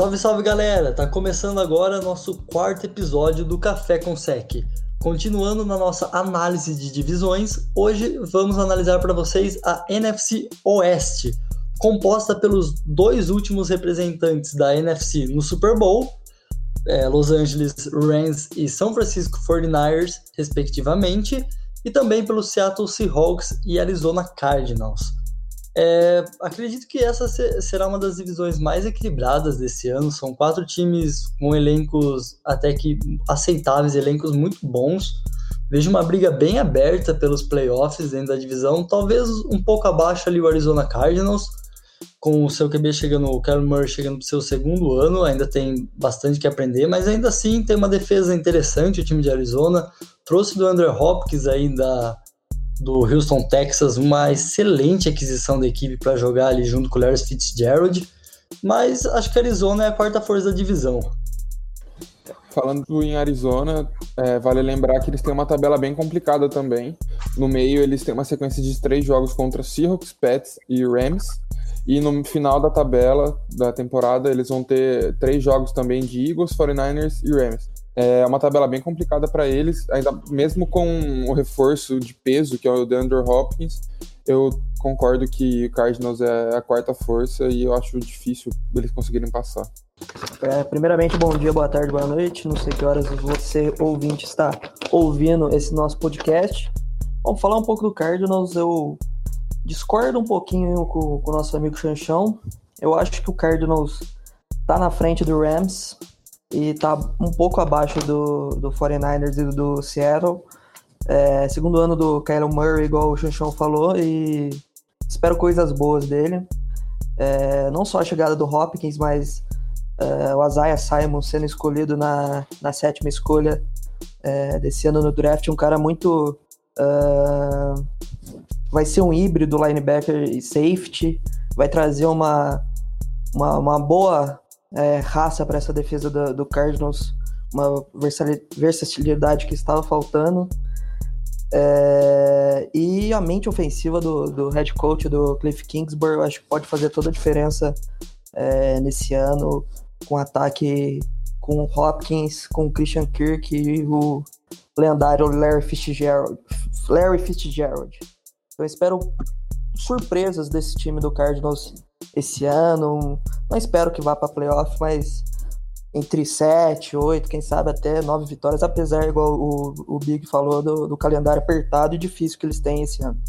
Salve, salve galera! Tá começando agora nosso quarto episódio do Café com Sec. Continuando na nossa análise de divisões, hoje vamos analisar para vocês a NFC Oeste, composta pelos dois últimos representantes da NFC no Super Bowl, é, Los Angeles Rams e São Francisco 49ers, respectivamente, e também pelos Seattle Seahawks e Arizona Cardinals. É, acredito que essa será uma das divisões mais equilibradas desse ano. São quatro times com elencos até que aceitáveis, elencos muito bons. Vejo uma briga bem aberta pelos playoffs dentro da divisão, talvez um pouco abaixo ali o Arizona Cardinals, com o seu QB chegando, o Kyle Murray chegando para o seu segundo ano, ainda tem bastante que aprender, mas ainda assim tem uma defesa interessante o time de Arizona. Trouxe do Andrew Hopkins aí da, do Houston, Texas, uma excelente aquisição da equipe para jogar ali junto com o Larry Fitzgerald, mas acho que Arizona é a quarta força da divisão. Falando em Arizona, é, vale lembrar que eles têm uma tabela bem complicada também. No meio, eles têm uma sequência de três jogos contra Seahawks, Pets e Rams. E no final da tabela da temporada, eles vão ter três jogos também de Eagles, 49ers e Rams. É uma tabela bem complicada para eles, ainda mesmo com o reforço de peso que é o DeAndre Hopkins. Eu concordo que o Cardinals é a quarta força e eu acho difícil eles conseguirem passar. É, primeiramente, bom dia, boa tarde, boa noite. Não sei que horas você, ouvinte, está ouvindo esse nosso podcast. Vamos falar um pouco do Cardinals. Eu discordo um pouquinho com, o nosso amigo Chanchão. Eu acho que o Cardinals está na frente do Rams e tá um pouco abaixo do, do 49ers e do Seattle. É, segundo ano do Kyler Murray, igual o Chanchão falou, e espero coisas boas dele. É, não só a chegada do Hopkins, mas é, o Isaiah Simon sendo escolhido na, na sétima escolha é, desse ano no draft, um cara muito. Uh, vai ser um híbrido linebacker e safety, vai trazer uma, uma, uma boa é, raça para essa defesa do, do, Cardinals, uma versatilidade que estava faltando. É, e a mente ofensiva do, do head coach do Cliff Kingsbury, eu acho que pode fazer toda a diferença é, nesse ano, com ataque com Hopkins, com Christian Kirk e o lendário Larry Fitzgerald. Larry Fitzgerald. Eu espero surpresas desse time do Cardinals esse ano. Não espero que vá para playoff, mas entre 7, 8, quem sabe até 9 vitórias, apesar, igual o, o Big falou, do, do, calendário apertado e difícil que eles têm esse ano.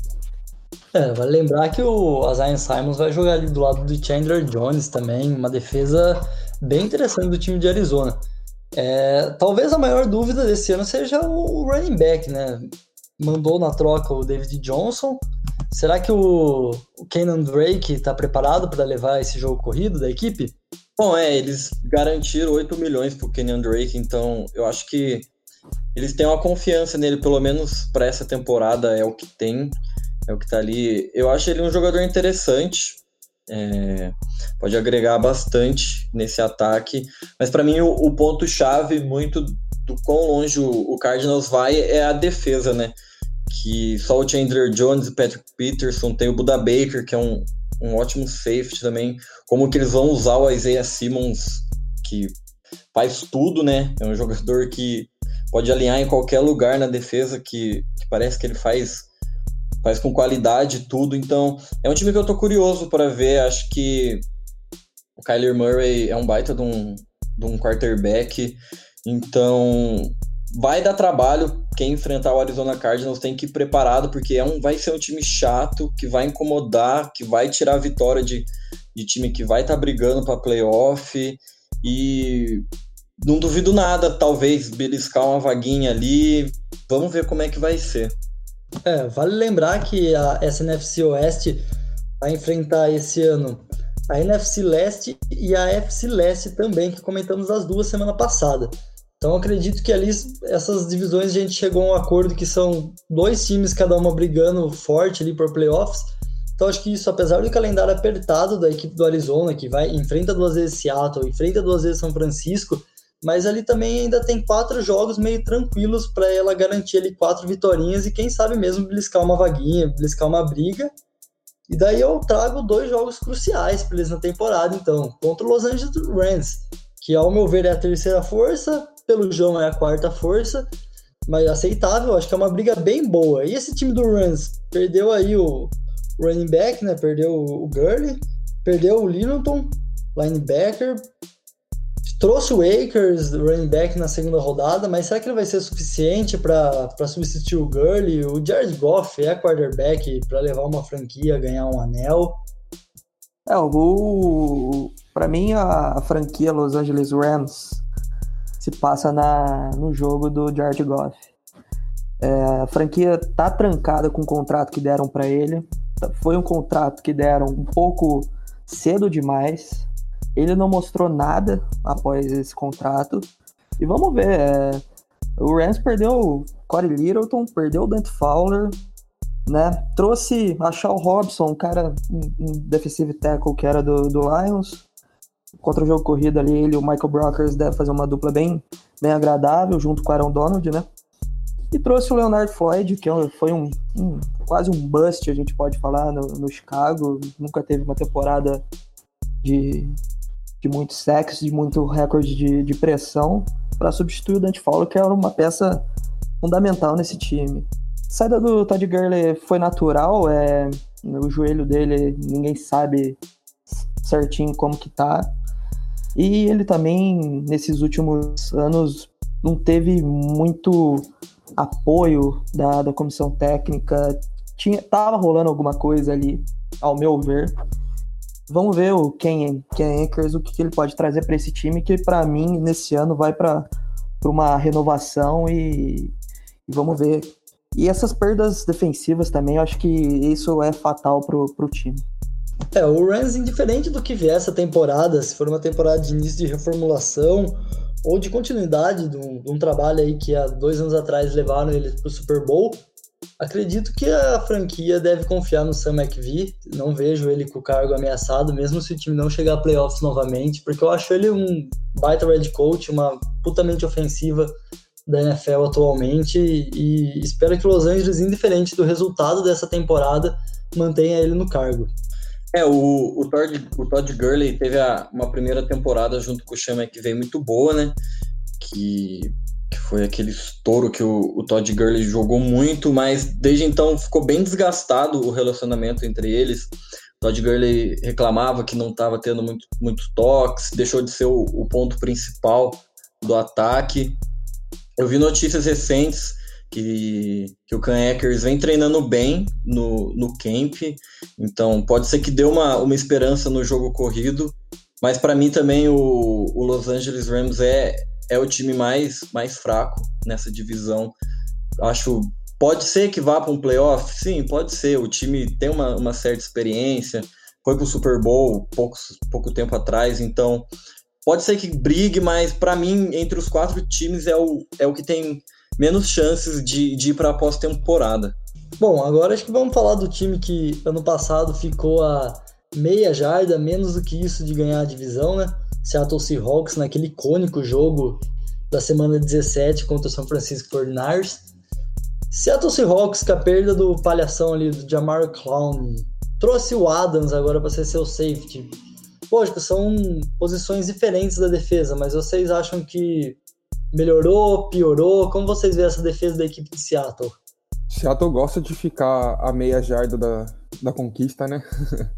É, vale lembrar que o Azain Simons vai jogar ali do lado do Chandler Jones também, uma defesa bem interessante do time de Arizona. É, talvez a maior dúvida desse ano seja o running back, né? Mandou na troca o David Johnson, Será que o, o Kenan Drake está preparado para levar esse jogo corrido da equipe? Bom, é, eles garantiram 8 milhões pro Kenyan Drake, então eu acho que eles têm uma confiança nele, pelo menos para essa temporada é o que tem, é o que tá ali. Eu acho ele um jogador interessante, é, pode agregar bastante nesse ataque, mas para mim o, o ponto-chave muito do quão longe o, o Cardinals vai é a defesa, né? Que só o Chandler Jones e Patrick Peterson, tem o Buda Baker, que é um, um ótimo safety também. Como que eles vão usar o Isaiah Simmons, que faz tudo, né? É um jogador que pode alinhar em qualquer lugar na defesa, que, que parece que ele faz faz com qualidade tudo. Então, é um time que eu tô curioso para ver. Acho que o Kyler Murray é um baita de um, de um quarterback. Então, vai dar trabalho. Quem enfrentar o Arizona Cardinals tem que ir preparado, porque é um, vai ser um time chato, que vai incomodar, que vai tirar a vitória de, de time que vai estar tá brigando para playoff. E não duvido nada, talvez beliscar uma vaguinha ali. Vamos ver como é que vai ser. É, vale lembrar que a SNFC Oeste vai enfrentar esse ano a NFC Leste e a FC Leste também, que comentamos as duas semana passada. Então acredito que ali essas divisões a gente chegou a um acordo que são dois times, cada uma brigando forte ali por playoffs. Então acho que isso, apesar do calendário apertado da equipe do Arizona, que vai enfrenta duas vezes Seattle, enfrenta duas vezes São Francisco, mas ali também ainda tem quatro jogos meio tranquilos para ela garantir ali quatro vitórias e quem sabe mesmo beliscar uma vaguinha, beliscar uma briga. E daí eu trago dois jogos cruciais para eles na temporada, então, contra o Los Angeles Rams, que ao meu ver é a terceira força, pelo João é a quarta força, mas aceitável, acho que é uma briga bem boa. E esse time do Rams perdeu aí o running back, né? Perdeu o Gurley, perdeu o Littleton, linebacker, trouxe o Akers, running back, na segunda rodada, mas será que ele vai ser suficiente para substituir o Gurley? O Jared Goff é quarterback para levar uma franquia, ganhar um anel? É, o, para mim a, a, franquia Los Angeles Rams se passa na, no jogo do Jared Goff. É, a franquia tá trancada com o contrato que deram para ele. Foi um contrato que deram um pouco cedo demais. Ele não mostrou nada após esse contrato. E vamos ver. É, o Rams perdeu o Corey Littleton, perdeu o Dante Fowler, né? Trouxe a Shaw Robson, um cara, um, um defensive tackle que era do, do Lions. Contra o jogo corrido ali, ele e o Michael Brockers devem fazer uma dupla bem, bem agradável, junto com o Aaron Donald, né? E trouxe o Leonard Floyd, que é foi um, um quase um bust, a gente pode falar, no, no Chicago. Nunca teve uma temporada de, de muito sexo, de muito recorde de, de pressão, para substituir o Dante Fowler, que era uma peça fundamental nesse time. A saída do Todd Gurley foi natural, é, o joelho dele ninguém sabe certinho como que tá. E ele também, nesses últimos anos, não teve muito apoio da, da comissão técnica. Tinha, tava rolando alguma coisa ali, ao meu ver. Vamos ver o Ken, Ken Akers, o que, ele pode trazer para esse time, que para mim, nesse ano, vai para uma renovação e, e, vamos ver. E essas perdas defensivas também, eu acho que isso é fatal pro, pro time. É, o Rams, indiferente do que vier essa temporada, se for uma temporada de início de reformulação ou de continuidade de um, de um trabalho aí que há dois anos atrás levaram ele para o Super Bowl, Acredito que a franquia deve confiar no Sam McVie. Não vejo ele com o cargo ameaçado, mesmo se o time não chegar a playoffs novamente, porque eu acho ele um baita red coach, uma putamente ofensiva da NFL atualmente e espero que Los Angeles, indiferente do resultado dessa temporada, mantenha ele no cargo. É, o, o, Todd, o Todd Gurley teve a, uma primeira temporada junto com o Sean McVay muito boa, né? Que que foi aquele estouro que o, o Todd Gurley jogou muito, mas desde então ficou bem desgastado o relacionamento entre eles. Todd Gurley reclamava que não estava tendo muito, muito toques, deixou de ser o, o, ponto principal do ataque. Eu vi notícias recentes que, que o Can Akers vem treinando bem no, no camp, então pode ser que dê uma, uma esperança no jogo corrido, mas para mim também o, o Los Angeles Rams é, é o time mais, mais fraco nessa divisão. Acho pode ser que vá para um playoff, sim, pode ser. O time tem uma, uma certa experiência, foi para o Super Bowl pouco, pouco tempo atrás, então pode ser que brigue, mas para mim entre os quatro times é o, é o que tem menos chances de, de ir para a pós-temporada. Bom, agora acho que vamos falar do time que ano passado ficou a meia jarda, menos do que isso de ganhar a divisão, né? Seattle Seahawks naquele icônico jogo da semana 17 contra o São Francisco 49ers. Seattle Seahawks com a perda do palhação ali do Jamar Clown trouxe o Adams agora para ser seu safety. Lógico, são posições diferentes da defesa, mas vocês acham que melhorou, piorou? Como vocês veem essa defesa da equipe de Seattle? Seattle gosta de ficar a meia jarda da, da conquista, né?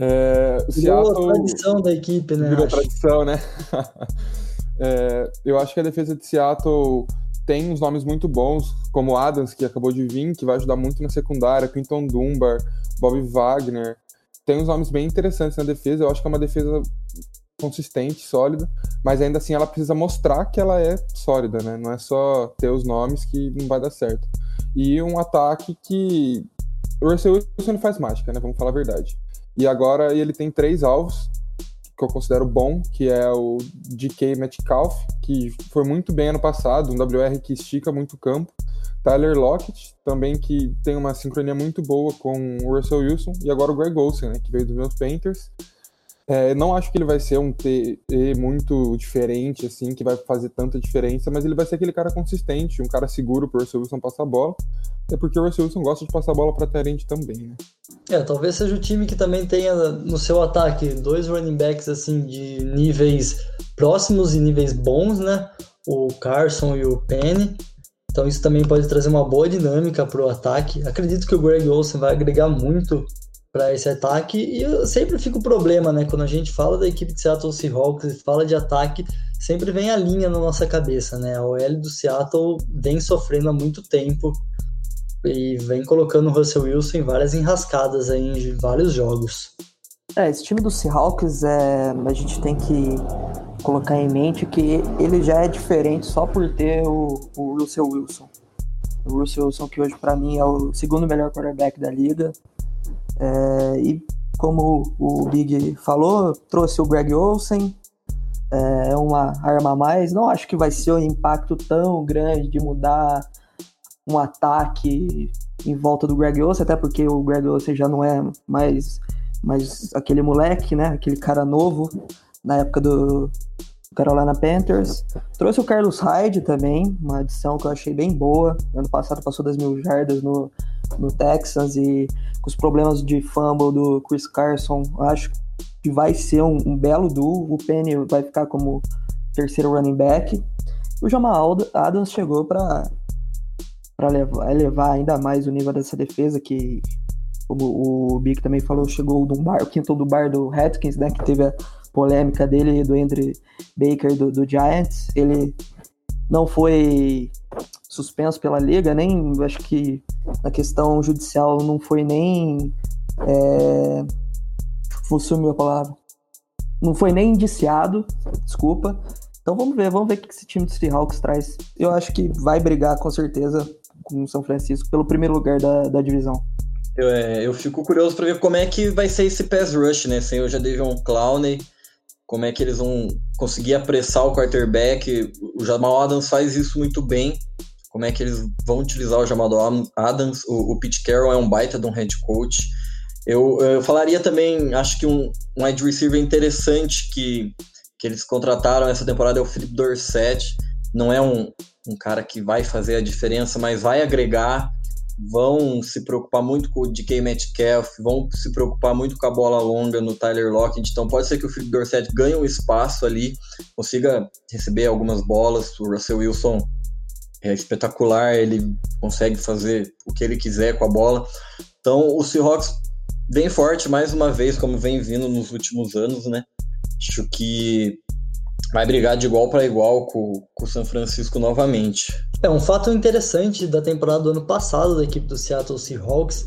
É, virou Seattle, a tradição da equipe, né? Virou acho. tradição, né? é, eu acho que a defesa de Seattle tem uns nomes muito bons, como Adams, que acabou de vir, que vai ajudar muito na secundária, Quinton Dunbar, Bob Wagner. Tem uns nomes bem interessantes na defesa. Eu acho que é uma defesa consistente, sólida, mas ainda assim ela precisa mostrar que ela é sólida, né? Não é só ter os nomes que não vai dar certo. E um ataque que o Russell Wilson faz mágica, né? Vamos falar a verdade. E agora ele tem três alvos que eu considero bom, que é o DK Metcalf, que foi muito bem ano passado, um WR que estica muito o campo. Tyler Lockett, também que tem uma sincronia muito boa com o Russell Wilson. E agora o Greg Olsen, né, que veio dos meus Panthers. É, não acho que ele vai ser um TE muito diferente, assim, que vai fazer tanta diferença, mas ele vai ser aquele cara consistente, um cara seguro pro Russell Wilson passar a bola. É porque o Russell Wilson gosta de passar a bola pra Terente também, né? É, talvez seja o time que também tenha no seu ataque dois running backs, assim, de níveis próximos e níveis bons, né? O Carson e o Penny. Então isso também pode trazer uma boa dinâmica pro ataque. Acredito que o Greg Olsen vai agregar muito para esse ataque. E eu sempre fica o problema, né? Quando a gente fala da equipe de Seattle Seahawks e fala de ataque, sempre vem a linha na nossa cabeça, né? A OL do Seattle vem sofrendo há muito tempo e vem colocando o Russell Wilson em várias enrascadas aí em vários jogos. É, esse time do Seahawks, é, a gente tem que colocar em mente que ele já é diferente só por ter o, o Russell Wilson. O Russell Wilson, que hoje para mim é o segundo melhor quarterback da liga, é, e como o Big falou, trouxe o Greg Olsen, é uma arma a mais. Não acho que vai ser um impacto tão grande de mudar um ataque em volta do Greg Olsen, até porque o Greg Olsen já não é mais, mais aquele moleque, né? Aquele cara novo na época do Carolina Panthers. Trouxe o Carlos Hyde também, uma adição que eu achei bem boa. Ano passado passou das mil jardas no, no Texas e com os problemas de fumble do Chris Carson, acho que vai ser um, um belo duo. O Penny vai ficar como terceiro running back. O Jamal Adams chegou para para levar, elevar ainda mais o nível dessa defesa que como o Bic também falou, chegou do bar, o quinto do bar do Redskins, né, que teve a polêmica dele do Andrew Baker do, do Giants. Ele não foi suspenso pela liga, nem acho que na questão judicial não foi nem é, sumiu a palavra, não foi nem indiciado, desculpa. Então vamos ver, vamos ver o que esse time do Seahawks traz. Eu acho que vai brigar com certeza com o São Francisco pelo primeiro lugar da, da divisão. Eu, é, eu fico curioso para ver como é que vai ser esse pass rush, né? Sem o Jadavion Clowney, como é que eles vão conseguir apressar o quarterback. O Jamal Adams faz isso muito bem. Como é que eles vão utilizar o Jamal Adams? O, o Pete Carroll é um baita de um head coach. Eu, eu falaria também, acho que um, um wide receiver interessante que, que eles contrataram essa temporada é o Philip Dorsett. Não é um, um cara que vai fazer a diferença, mas vai agregar. Vão se preocupar muito com o DK Metcalf, vão se preocupar muito com a bola longa no Tyler Lockett. Então pode ser que o Philip Dorsett ganhe um espaço ali, consiga receber algumas bolas. O Russell Wilson é espetacular, ele consegue fazer o que ele quiser com a bola. Então o Seahawks vem forte mais uma vez, como vem vindo nos últimos anos, né? Acho que vai brigar de igual para igual com, o São Francisco novamente. É um fato interessante da temporada do ano passado da equipe do Seattle Seahawks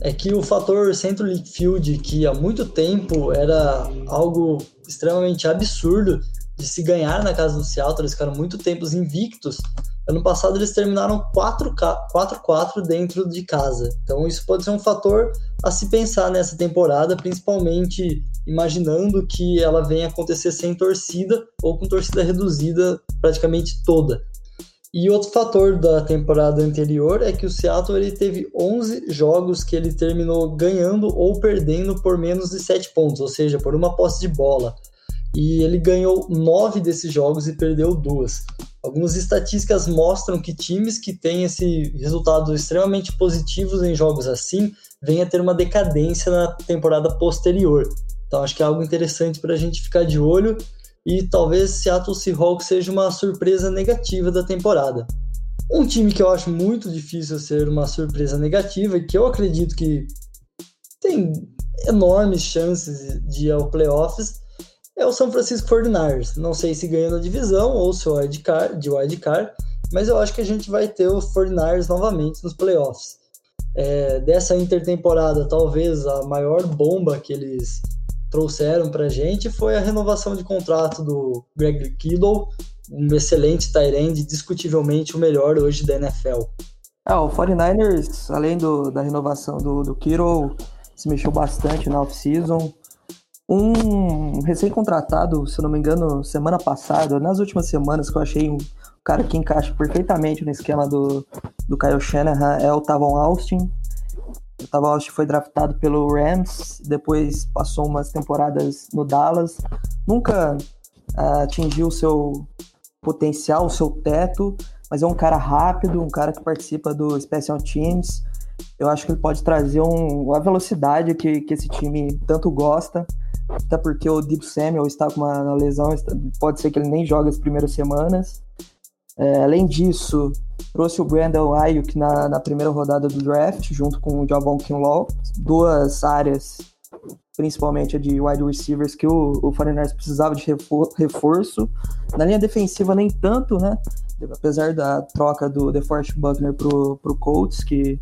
é que o fator League Field, que há muito tempo era algo extremamente absurdo de se ganhar na casa do Seattle, eles ficaram muito tempos invictos. Ano passado eles terminaram 4-4 dentro de casa. Então isso pode ser um fator a se pensar nessa temporada, principalmente imaginando que ela venha acontecer sem torcida ou com torcida reduzida praticamente toda. E outro fator da temporada anterior é que o Seattle ele teve 11 jogos que ele terminou ganhando ou perdendo por menos de 7 pontos, ou seja, por uma posse de bola. E ele ganhou 9 desses jogos e perdeu duas. Algumas estatísticas mostram que times que têm esse resultado extremamente positivos em jogos assim vêm a ter uma decadência na temporada posterior. Então acho que é algo interessante para a gente ficar de olho e talvez Seattle Seahawks seja uma surpresa negativa da temporada. Um time que eu acho muito difícil ser uma surpresa negativa e que eu acredito que tem enormes chances de ir ao playoffs é o São Francisco 49ers. Não sei se ganha na divisão ou se é de wildcard, mas eu acho que a gente vai ter os 49ers novamente nos playoffs. É, dessa intertemporada, talvez a maior bomba que eles trouxeram pra gente foi a renovação de contrato do Greg Kittle, um excelente tight end, discutivelmente o melhor hoje da NFL. É, o 49ers, além do, da renovação do, do Kittle, se mexeu bastante na off-season. Um recém-contratado, se não me engano, semana passada, nas últimas semanas, que eu achei um cara que encaixa perfeitamente no esquema do, do Kyle Shanahan, é o Tavon Austin. O Tavalchi foi draftado pelo Rams, depois passou umas temporadas no Dallas. Nunca uh, atingiu o seu potencial, o seu teto, mas é um cara rápido, um cara que participa do Special Teams. Eu acho que ele pode trazer um, uma velocidade que, que esse time tanto gosta, até porque o Deep Samuel está com uma lesão, pode ser que ele nem jogue as primeiras semanas. É, além disso, trouxe o Brandon Ayuk na, na primeira rodada do draft, junto com o Javon Kinlaw, duas áreas, principalmente a de wide receivers, que o, o 49 precisava de reforço. Na linha defensiva, nem tanto, né? Apesar da troca do DeForest Buckner pro, pro Colts, que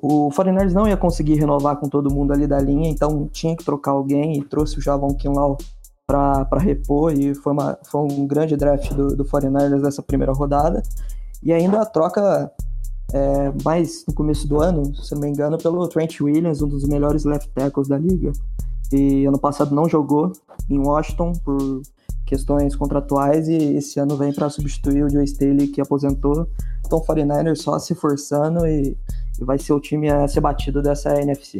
o 49 não ia conseguir renovar com todo mundo ali da linha, então tinha que trocar alguém e trouxe o Javon Kinlaw para repor e foi, uma, foi um grande draft do, do 49ers nessa primeira rodada. E ainda a troca é, mais no começo do ano, se não me engano, pelo Trent Williams, um dos melhores left tackles da liga. E ano passado não jogou em Washington por questões contratuais e esse ano vem para substituir o Joe Staley que aposentou. Então o 49ers só se forçando e, e vai ser o time a ser batido dessa NFC.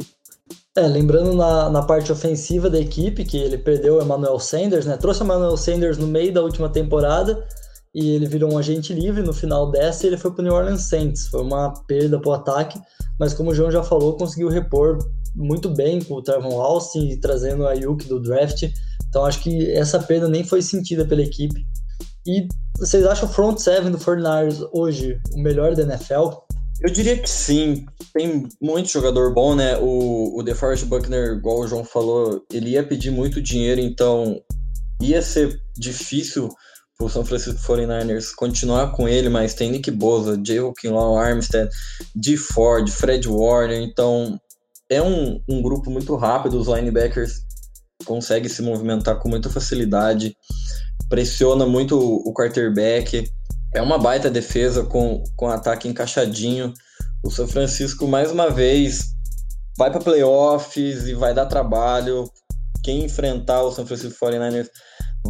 É, lembrando na, na parte ofensiva da equipe, que ele perdeu o Emmanuel Sanders, né? Trouxe o Emmanuel Sanders no meio da última temporada e ele virou um agente livre no final dessa e ele foi para o New Orleans Saints. Foi uma perda para o ataque, mas como o João já falou, conseguiu repor muito bem com o Trevon Austin e trazendo a Yuki do draft. Então acho que essa perda nem foi sentida pela equipe. E vocês acham o front seven do 49ers hoje o melhor da NFL? Eu diria que sim. Tem muito jogador bom, né? O, o DeForest Buckner, igual o João falou, ele ia pedir muito dinheiro, então ia ser difícil pro São Francisco 49ers continuar com ele, mas tem Nick Bosa, Jay Hawkinlaw, Armstead, D. Ford, Fred Warner, então é um, um grupo muito rápido, os linebackers conseguem se movimentar com muita facilidade, pressiona muito o quarterback, é uma baita defesa com, com ataque encaixadinho. O São Francisco, mais uma vez, vai para playoffs e vai dar trabalho. Quem enfrentar o São Francisco 49ers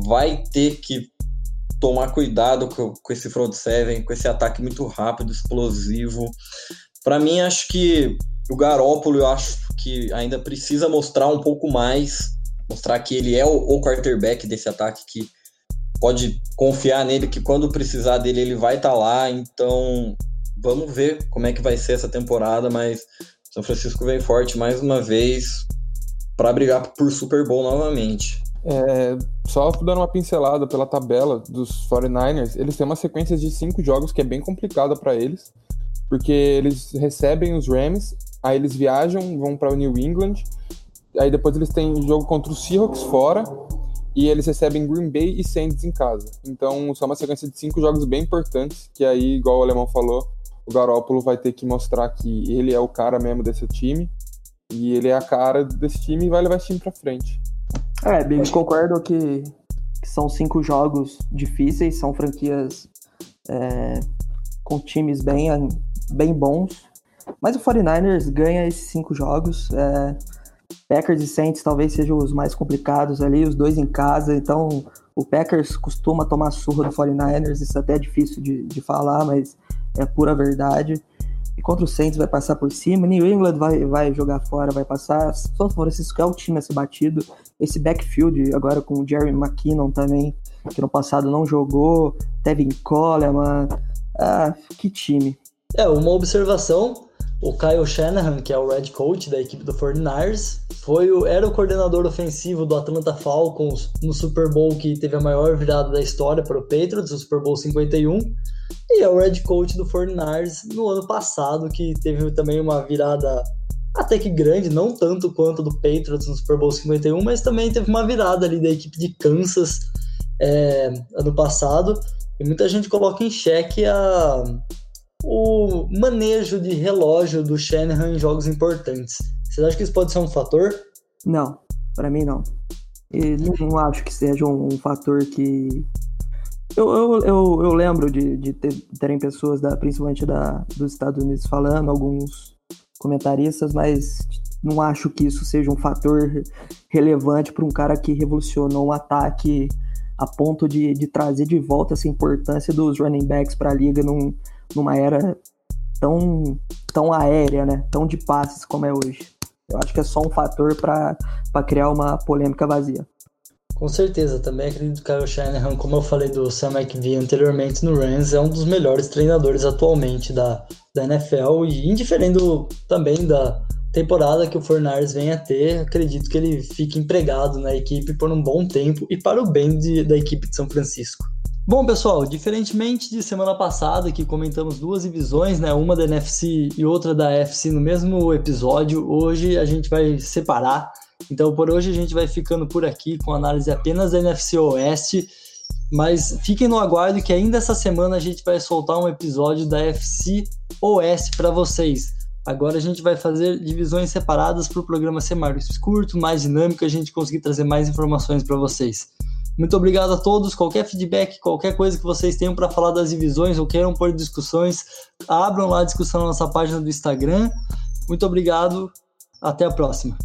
vai ter que tomar cuidado com, com esse front seven, com esse ataque muito rápido, explosivo. Para mim, acho que o Garópolo, eu acho que ainda precisa mostrar um pouco mais, mostrar que ele é o, o quarterback desse ataque que pode confiar nele que quando precisar dele ele vai estar tá lá. Então vamos ver como é que vai ser essa temporada, mas São Francisco vem forte mais uma vez para brigar por Super Bowl novamente. É, só dando uma pincelada pela tabela dos 49ers, eles têm uma sequência de cinco jogos que é bem complicada para eles, porque eles recebem os Rams, aí eles viajam, vão para New England, aí depois eles têm jogo contra os Seahawks fora, e eles recebem Green Bay e Saints em casa. Então, só uma sequência de cinco jogos bem importantes, que aí, igual o Alemão falou, o Garópolo vai ter que mostrar que ele é o cara mesmo desse time, e ele é a cara desse time e vai levar esse time pra frente. É, bem, concordo que, que, são cinco jogos difíceis, são franquias é, com times bem, bem bons, mas o 49ers ganha esses cinco jogos. É, Packers e Saints talvez sejam os mais complicados ali, os dois em casa, então o Packers costuma tomar surra do 49ers, isso até é difícil de, de falar, mas é pura verdade. E contra o Saints vai passar por cima, New England vai, vai jogar fora, vai passar. São Francisco é o time a ser batido. Esse backfield agora com o Jerry McKinnon também, que no passado não jogou, Tevin Coleman, ah, que time. É, uma observação o Kyle Shanahan, que é o head coach da equipe do 49ers, foi o, era o coordenador ofensivo do Atlanta Falcons no Super Bowl que teve a maior virada da história para o Patriots, o Super Bowl 51, e é o head coach do 49ers no ano passado, que teve também uma virada até que grande, não tanto quanto do Patriots no Super Bowl 51, mas também teve uma virada ali da equipe de Kansas é, ano passado, e muita gente coloca em xeque a o manejo de relógio do Shanahan em jogos importantes. Vocês acham que isso pode ser um fator? Não, para mim não. E não acho que seja um, fator que. Eu, eu, eu, eu lembro de, de ter, terem pessoas, da, principalmente da, dos Estados Unidos, falando, alguns comentaristas, mas não acho que isso seja um fator relevante para um cara que revolucionou um ataque a ponto de, de trazer de volta essa importância dos running backs para a liga num, numa era tão, tão aérea, né? Tão de passes como é hoje. Eu acho que é só um fator para criar uma polêmica vazia. Com certeza, também acredito que o Kyle Shanahan, como eu falei do Sam McVie anteriormente no Rams, é um dos melhores treinadores atualmente da, da NFL e indiferendo também da temporada que o Fornares venha a ter, acredito que ele fique empregado na equipe por um bom tempo e para o bem de, da equipe de São Francisco. Bom, pessoal, diferentemente de semana passada, que comentamos duas divisões, né, uma da NFC e outra da AFC no mesmo episódio, hoje a gente vai separar então por hoje a gente vai ficando por aqui com análise apenas da NFC Oeste. Mas fiquem no aguardo que ainda essa semana a gente vai soltar um episódio da FC Oeste para vocês. Agora a gente vai fazer divisões separadas para o programa ser mais curto, mais dinâmico, a gente conseguir trazer mais informações para vocês. Muito obrigado a todos. Qualquer feedback, qualquer coisa que vocês tenham para falar das divisões ou queiram pôr discussões, abram lá a discussão na nossa página do Instagram. Muito obrigado. Até a próxima.